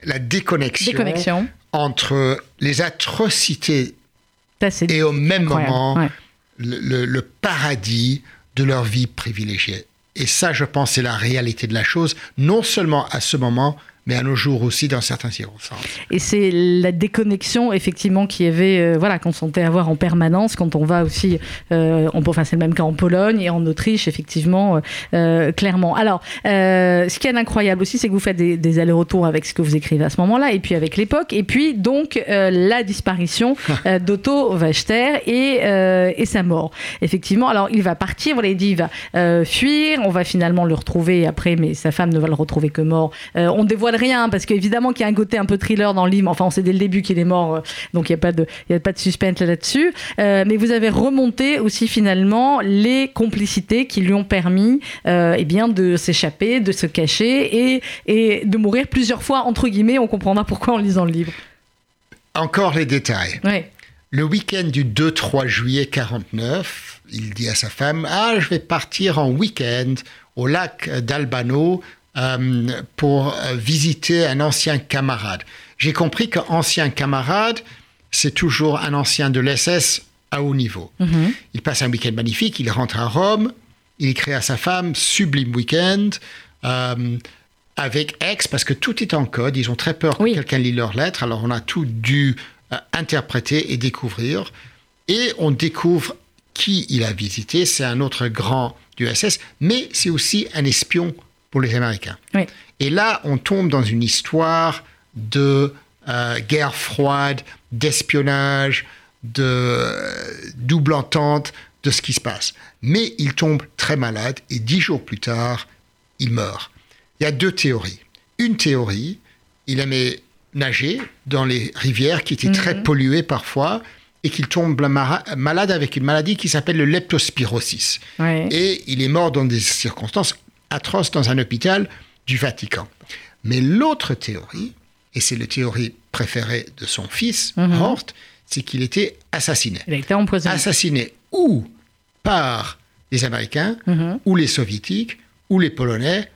C: la déconnexion, entre les atrocités et au même moment le, paradis de leur vie privilégiée. Et ça, je pense, c'est la réalité de la chose, non seulement à ce moment, mais à nos jours aussi dans certains circonstances.
B: Et c'est la déconnexion effectivement qui avait, euh, voilà, qu'on sentait avoir en permanence quand on va aussi, euh, on, enfin c'est le même cas en Pologne et en Autriche effectivement, euh, clairement. Alors, ce qui est incroyable aussi, c'est que vous faites des, allers-retours avec ce que vous écrivez à ce moment-là et puis avec l'époque et puis donc la disparition d'Otto Wachter et, et sa mort. Effectivement, alors il va partir, voilà, il dit il va fuir, on va finalement le retrouver après, mais sa femme ne va le retrouver que mort. on dévoile rien, parce qu'évidemment qu'il y a un côté un peu thriller dans le livre. Enfin, on sait dès le début qu'il est mort, euh, donc il n'y a, pas de, a pas de suspense là-dessus. Euh, mais vous avez remonté aussi finalement les complicités qui lui ont permis euh, eh bien, de s'échapper, de se cacher et, et de mourir plusieurs fois, entre guillemets. On comprendra pourquoi en lisant le livre.
C: Encore les détails. Le week-end du 2-3 juillet 49, il dit à sa femme Ah, je vais partir en week-end au lac d'Albano euh, pour euh, visiter un ancien camarade. J'ai compris qu'ancien camarade, c'est toujours un ancien de l'SS à haut niveau. Mhm. Il passe un week-end magnifique, il rentre à Rome, il écrit à sa femme, sublime week-end, euh, avec ex, parce que tout est en code, ils ont très peur que quelqu'un lit leurs lettres, alors on a tout dû interpréter et découvrir. Et on découvre qui il a visité, c'est un autre grand du SS, mais c'est aussi un espion pour les Américains. Et là, on tombe dans une histoire de euh, guerre froide, d'espionnage, de euh, double entente de ce qui se passe. Mais il tombe très malade et dix jours plus tard, il meurt. Il y a deux théories. Une théorie, il aimait nager dans les rivières qui étaient très mhm. polluées parfois et qu'il tombe malade avec une maladie qui s'appelle le leptospirosis. Et il est mort dans des circonstances atroce dans un hôpital du Vatican. Mais l'autre théorie, et c'est la théorie préférée de son fils, mhm. Hort, c'est qu'il était assassiné.
B: Il a été empoisonné.
C: Assassiné ou par les Américains, mhm. ou les Soviétiques, ou les Polonais,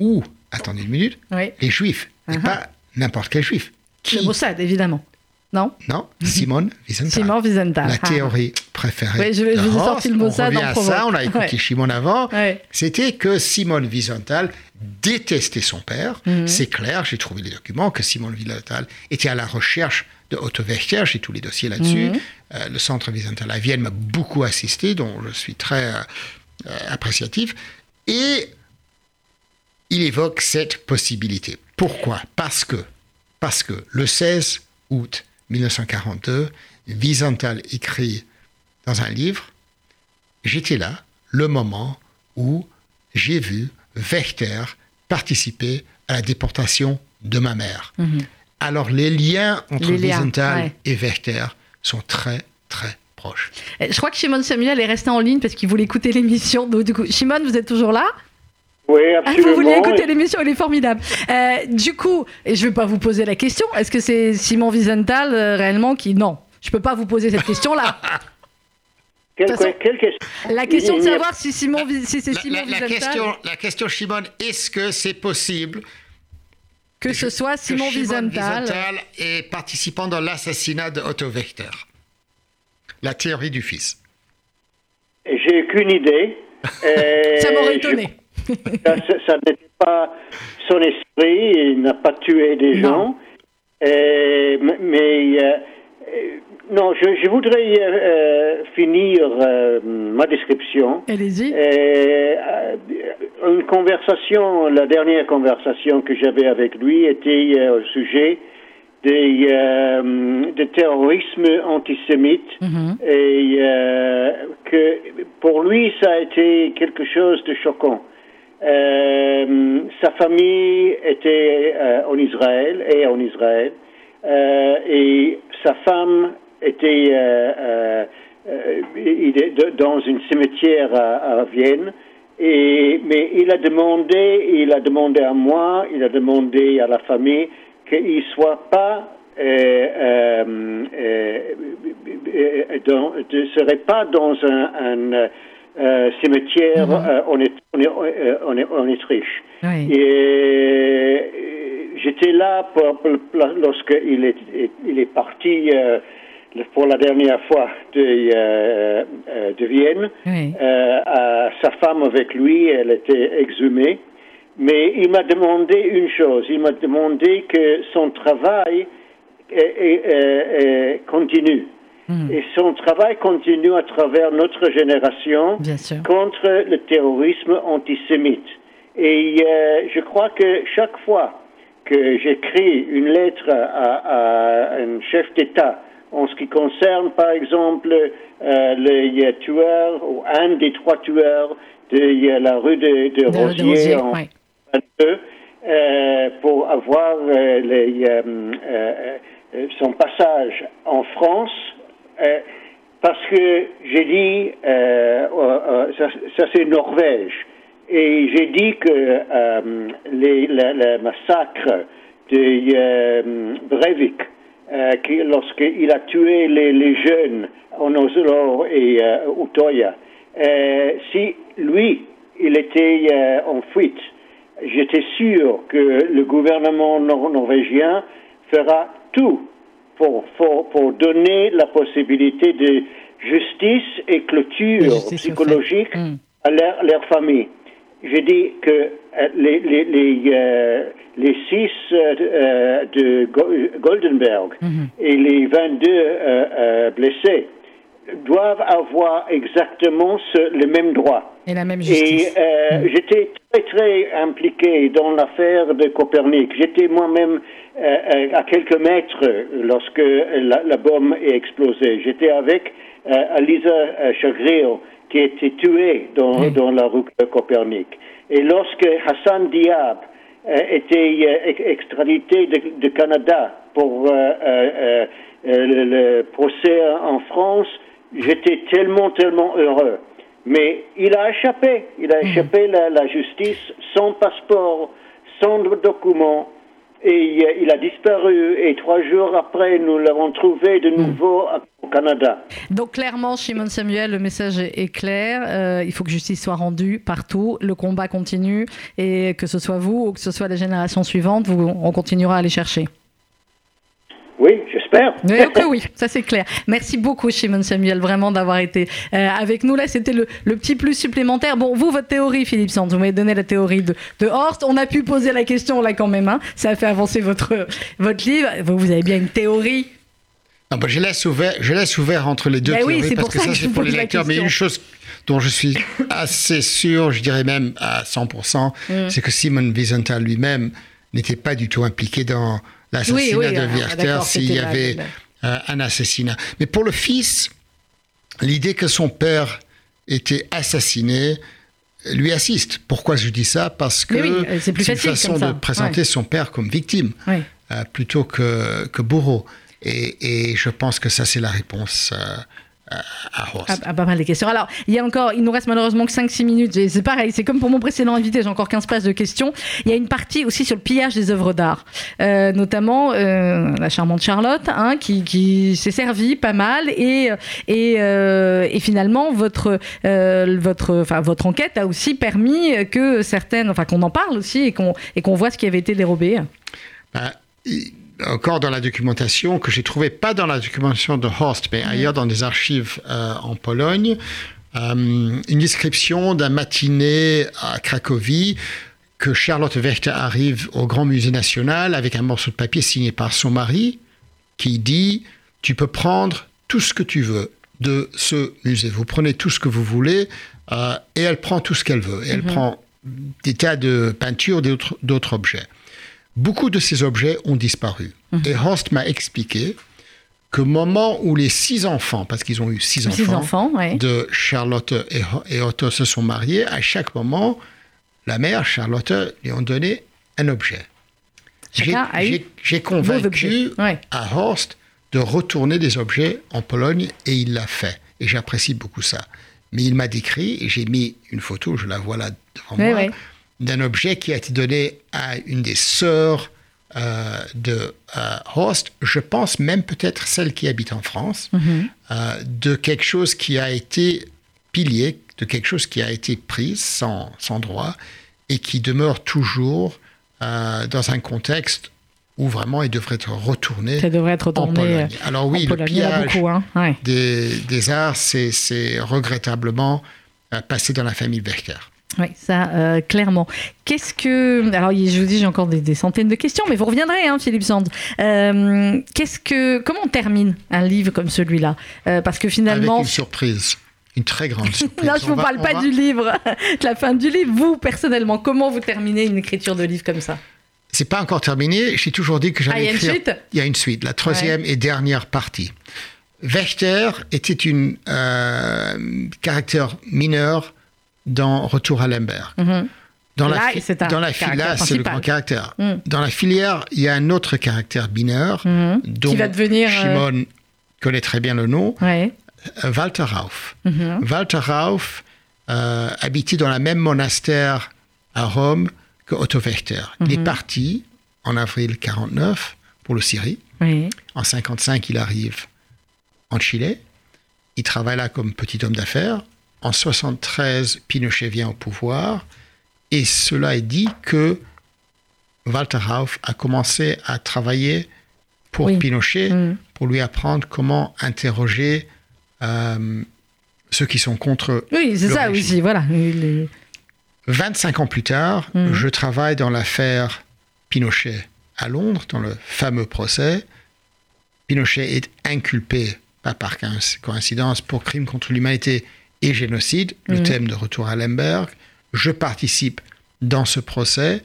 C: ou, attendez une minute, les Juifs. Et mhm. pas n'importe quel Juif.
B: Qui Le Mossad, évidemment. Non
C: Non, Simone Wiesenthal.
B: Simon Wiesenthal.
C: La ah. théorie préférée.
B: Oui, je, je vous ai sorti le Mossad
C: on revient à ça, on a écouté Simone avant. C'était que Simone Wiesenthal détestait son père. Mhm. C'est clair, j'ai trouvé les documents que Simone Wiesenthal était à la recherche de Otto Wächter, j'ai tous les dossiers là-dessus. Mhm. Euh, le centre Wiesenthal à Vienne m'a beaucoup assisté, dont je suis très euh, appréciatif. Et il évoque cette possibilité. Pourquoi? Parce que, parce que le 16 août 1942, Wiesenthal écrit dans un livre J'étais là, le moment où j'ai vu Wächter participer à la déportation de ma mère. Mhm. Alors les liens entre Wiesenthal et Wächter sont très très proches.
B: Euh, je crois que Shimon Samuel est resté en ligne parce qu'il voulait écouter l'émission. Du coup, Shimon, vous êtes toujours là?
D: Oui, absolument.
B: vous vouliez écouter l'émission, elle est formidable. Euh, du coup, et je ne vais pas vous poser la question, est-ce que c'est Simon Wiesenthal euh, réellement qui... Non, je ne peux pas vous poser cette question-là. <laughs>
D: Quelle, question?
B: La question de savoir si, Simon, si c'est Simon
C: la,
B: la,
C: question, la question, Simon, est-ce que c'est possible
B: que ce soit Simon Wiesenthal,
C: est participant dans l'assassinat de Otto Wächter La théorie du fils.
D: J'ai aucune idée. <laughs>
B: Ça m'aurait étonné
D: ça, n'était pas son esprit, il n'a pas tué des gens. mais euh, non, je, voudrais euh, finir euh, ma description.
B: Allez-y.
D: une conversation, la dernière conversation que j'avais avec lui était au sujet des, de terrorisme antisémite mhm. et que pour lui ça a été quelque chose de choquant. Euh, sa famille était euh, en Israël et en Israël. Euh, et sa femme était dans une cimetière à, Vienne. Et, mais il a demandé, il a demandé à moi, il a demandé à la famille qu'il soit pas ne serait pas dans un, euh, cimetière euh, en, Est- en, euh, en, en Autriche.
B: Oui.
D: Et euh, j'étais là pour, pour- lorsqu'il est, il est parti euh, pour la dernière fois de, euh, euh, de Vienne.
B: Oui.
D: Euh, à sa femme avec lui, elle était exhumée. Mais il m'a demandé une chose, il m'a demandé que son travail est- est- est- est- continue.
B: Mhm.
D: Et son travail continue à travers notre génération contre le terrorisme antisémite. Et euh, je crois que chaque fois que j'écris une lettre à, à un chef d'État en ce qui concerne, par exemple, euh, les tueurs ou un des trois tueurs de la rue de, de
B: De- de
D: Rosier
B: Rosier,
D: en
B: ouais.
D: 22, euh, pour avoir les, son passage en France, euh, parce que j'ai dit, euh, euh, euh, ça, ça, c'est Norvège, et j'ai dit que les, le, massacre de Breivik, qui- lorsqu'il a tué les, les jeunes en Oslo et Utoya, si lui, il était en fuite, j'étais sûr que le gouvernement nor- norvégien fera tout pour, pour, pour donner la possibilité de justice et clôture
B: justice
D: psychologique à leur, leur famille. J'ai dit que euh, les, les, les, euh, les six euh, de Go- Goldenberg
B: Mhm.
D: et les 22 euh, euh, blessés doivent avoir exactement ce- le même droit.
B: Et la même
D: Et
B: justice.
D: euh, j'étais très très impliqué dans l'affaire de Copernic. J'étais moi-même euh, euh, à quelques mètres lorsque la, la bombe est explosée. J'étais avec euh, Alisa euh, Chagrio qui a été tuée dans,
B: Oui.
D: dans la rue de Copernic. Et lorsque Hassan Diab euh, était ex- extradité de, de Canada pour euh, euh, euh, le, le procès en France, j'étais tellement, tellement heureux. Mais il a échappé, il a échappé la, la justice sans passeport, sans documents, et euh, il a disparu. Et trois jours après, nous l'avons trouvé de nouveau à- au Canada.
B: Donc clairement, Shimon Samuel, le message est, est clair. Euh, il faut que justice soit rendue partout. Le combat continue et que ce soit vous ou que ce soit la génération suivante, vous, on continuera à aller chercher.
D: Oui, j'espère.
B: Oui, <laughs> oui, ça c'est clair. Merci beaucoup, Shimon Samuel, vraiment d'avoir été euh, avec nous. Là, c'était le, le petit plus supplémentaire. Bon, vous, votre théorie, Philippe Sands, vous m'avez donné la théorie de, de Horst. On a pu poser la question là quand même. Hein. Ça a fait avancer votre, votre livre. Vous, vous avez bien une théorie.
C: Non, bah, je, laisse ouvert, je laisse ouvert entre les deux
B: oui,
C: théories
B: c'est
C: parce
B: pour
C: que
B: ça
C: ça,
B: que je
C: c'est pour les lecteurs. Mais une chose dont je suis assez sûr, je dirais même à 100%,
B: Mm.
C: c'est que Simon Wiesenthal lui-même n'était pas du tout impliqué dans l'assassinat
B: Oui, oui,
C: de Werther s'il y avait
B: la-
C: euh, un assassinat. Mais pour le fils, l'idée que son père était assassiné lui assiste. Pourquoi je dis ça? Parce que
B: oui, euh, c'est
C: une façon de présenter
B: Ouais.
C: son père comme victime euh, plutôt que, que bourreau. Et, et je pense que ça, c'est la réponse euh, à- à Horst.
B: Ah, ah, pas mal de questions. Alors, il y a encore, il nous reste malheureusement que 5-6 minutes. C'est pareil, c'est comme pour mon précédent invité, j'ai encore 15 places de questions. Il y a une partie aussi sur le pillage des œuvres d'art, Euh, notamment euh, la charmante Charlotte, hein, qui, qui s'est servie pas mal. Et, et, euh, et finalement, votre, votre, enfin, votre enquête a aussi permis que certaines, enfin, qu'on en parle aussi et qu'on voit ce qui avait été dérobé.
C: Il- encore dans la documentation que j'ai trouvé pas dans la documentation de Horst, mais ailleurs dans des archives euh, en Pologne, euh, une description d'un matinée à Cracovie que Charlotte Werther arrive au Grand Musée National avec un morceau de papier signé par son mari qui dit tu peux prendre tout ce que tu veux de ce musée. Vous prenez tout ce que vous voulez euh, et elle prend tout ce qu'elle veut. Et elle prend des tas de peintures, d'autres objets. Beaucoup de ces objets ont disparu. Et Horst m'a expliqué qu'au moment où les six enfants, parce qu'ils ont eu six enfants,
B: Six enfants, ouais.
C: de Charlotte et, et Otto se sont mariés, à chaque moment, la mère, Charlotte, lui ont donné un objet. J'ai convaincu
B: Ouais.
C: à Horst de retourner des objets en Pologne et il l'a fait. Et j'apprécie beaucoup ça. Mais il m'a décrit, et j'ai mis une photo, je la vois là devant
B: Ouais,
C: moi. D'un objet qui a été donné à une des sœurs euh, de euh, Horst, je pense même peut-être celle qui habite en France,
B: Mhm.
C: euh, de quelque chose qui a été pilier, de quelque chose qui a été pris sans, sans droit et qui demeure toujours euh, dans un contexte où vraiment il devrait être retourné
B: Ça devrait être
C: en
B: retourné.
C: Pologne.
B: euh,
C: Alors oui,
B: en
C: le
B: Pologne. Il y en a
C: pillage
B: beaucoup, hein. Ouais.
C: des, des arts, c'est regrettablement passé dans la famille Werker.
B: Oui, ça, euh, clairement. Qu'est-ce que. Alors, je vous dis, j'ai encore des, des centaines de questions, mais vous reviendrez, hein, Philippe Sand. Euh, qu'est-ce que. Comment on termine un livre comme celui-là? Euh, Parce que
C: Avec
B: finalement.
C: une surprise, une très grande <laughs> surprise.
B: Là, je
C: On
B: vous
C: va-
B: parle pas
C: va-
B: du livre, <laughs> de la fin du livre. Vous, personnellement, comment vous terminez une écriture de livre comme ça?
C: C'est pas encore terminé. J'ai toujours dit que
B: Ah, il y
C: j'allais
B: a une suite?
C: Il y a une suite, la troisième et dernière partie. Wächter était une euh, caractère mineur dans Retour à Lemberg. Dans
B: Là,
C: la,
B: c'est
C: dans filière, c'est le grand caractère.
B: Mm.
C: Dans la filière, il y a un autre caractère mineur dont
B: Qui va devenir, euh,
C: Shimon connaît très bien le nom,
B: Ouais.
C: euh, Walter Rauf.
B: Mhm.
C: Walter Rauf euh, habitait dans le même monastère à Rome que Otto Wächter. Il
B: Mhm.
C: est parti en avril 49 pour le Syrie.
B: Oui.
C: En 55, il arrive en Chili. Il travaille là comme petit homme d'affaires. En 73, Pinochet vient au pouvoir. Et cela est dit que Walter Rauf a commencé à travailler pour
B: Oui.
C: Pinochet
B: Mm.
C: pour lui apprendre comment interroger euh, ceux qui sont contre
B: Oui, c'est ça
C: régime.
B: aussi, voilà. Il est-
C: 25 ans plus tard,
B: Mhm.
C: je travaille dans l'affaire Pinochet à Londres, dans le fameux procès. Pinochet est inculpé, pas par coïn- coïncidence, pour crime contre l'humanité et génocide, le
B: Mhm.
C: thème de Retour à Lemberg. Je participe dans ce procès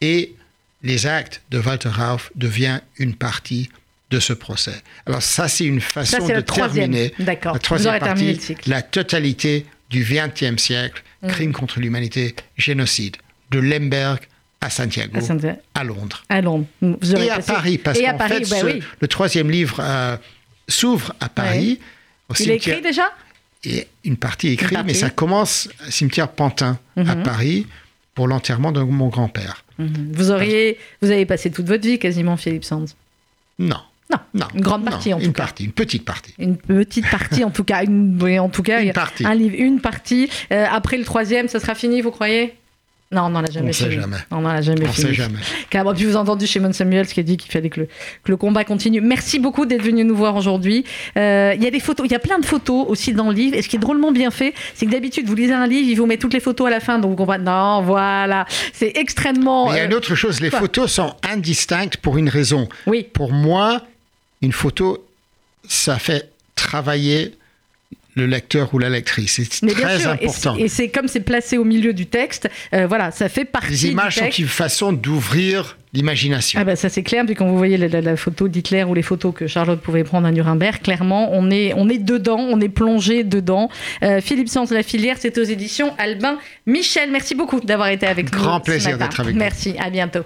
C: et les actes de Walter Rauf deviennent une partie de ce procès. Alors ça, c'est une façon
B: Ça,
C: de terminer
B: D'accord.
C: la troisième partie, la totalité du XXe siècle,
B: Mm.
C: crime contre l'humanité, génocide, de Lemberg à Santiago,
B: À
C: Londres.
B: à Londres. Vous aurez
C: Et à Paris, parce
B: Et à
C: qu'en
B: Paris,
C: fait,
B: bah
C: ce-
B: oui.
C: le troisième livre euh, s'ouvre à Paris. au
B: Il est écrit déjà
C: et une partie écrite,
B: partie.
C: mais ça commence au cimetière Pantin à
B: Mhm.
C: Paris pour l'enterrement de mon grand-père.
B: Mhm. Vous auriez, vous avez passé toute votre vie quasiment, Philippe Sands.
C: Non.
B: Non,
C: Non.
B: une grande
C: non,
B: partie en
C: une
B: tout cas.
C: partie, une petite partie.
B: Une petite partie en tout cas, une, en tout cas,
C: Une partie.
B: un livre, une partie. Euh, après le troisième, ça sera fini, vous croyez? Non, on n'en a jamais
C: On sait
B: fini.
C: jamais.
B: On n'en a jamais
C: On
B: fini.
C: sait jamais.
B: Car, puis vous avez entendu Shimon Samuels qui a dit qu'il fallait que le, que le combat continue. Merci beaucoup d'être venu nous voir aujourd'hui. Euh, Il y a des photos, il y a plein de photos aussi dans le livre. Et ce qui est drôlement bien fait, c'est que d'habitude, vous lisez un livre, il vous met toutes les photos à la fin, donc vous comprenez. Non, voilà. C'est extrêmement.
C: Il y a une
B: euh,
C: autre chose, les photos sont indistinctes pour une raison.
B: Oui.
C: Pour moi, une photo, ça fait travailler le lecteur ou la lectrice. C'est très
B: sûr,
C: important.
B: et c'est comme c'est placé au milieu du texte, euh, voilà, ça fait partie
C: Les images
B: du
C: sont une façon d'ouvrir l'imagination.
B: Ah bah ça c'est clair, puis quand vous voyez la, la- la photo d'Hitler ou les photos que Charlotte pouvait prendre à Nuremberg, clairement on est, on est dedans, on est plongé dedans. Euh, Philippe Sanz, la filière, c'est aux éditions Albin Michel. Merci beaucoup d'avoir été avec nous.
C: Grand plaisir d'être avec vous.
B: Merci, à bientôt.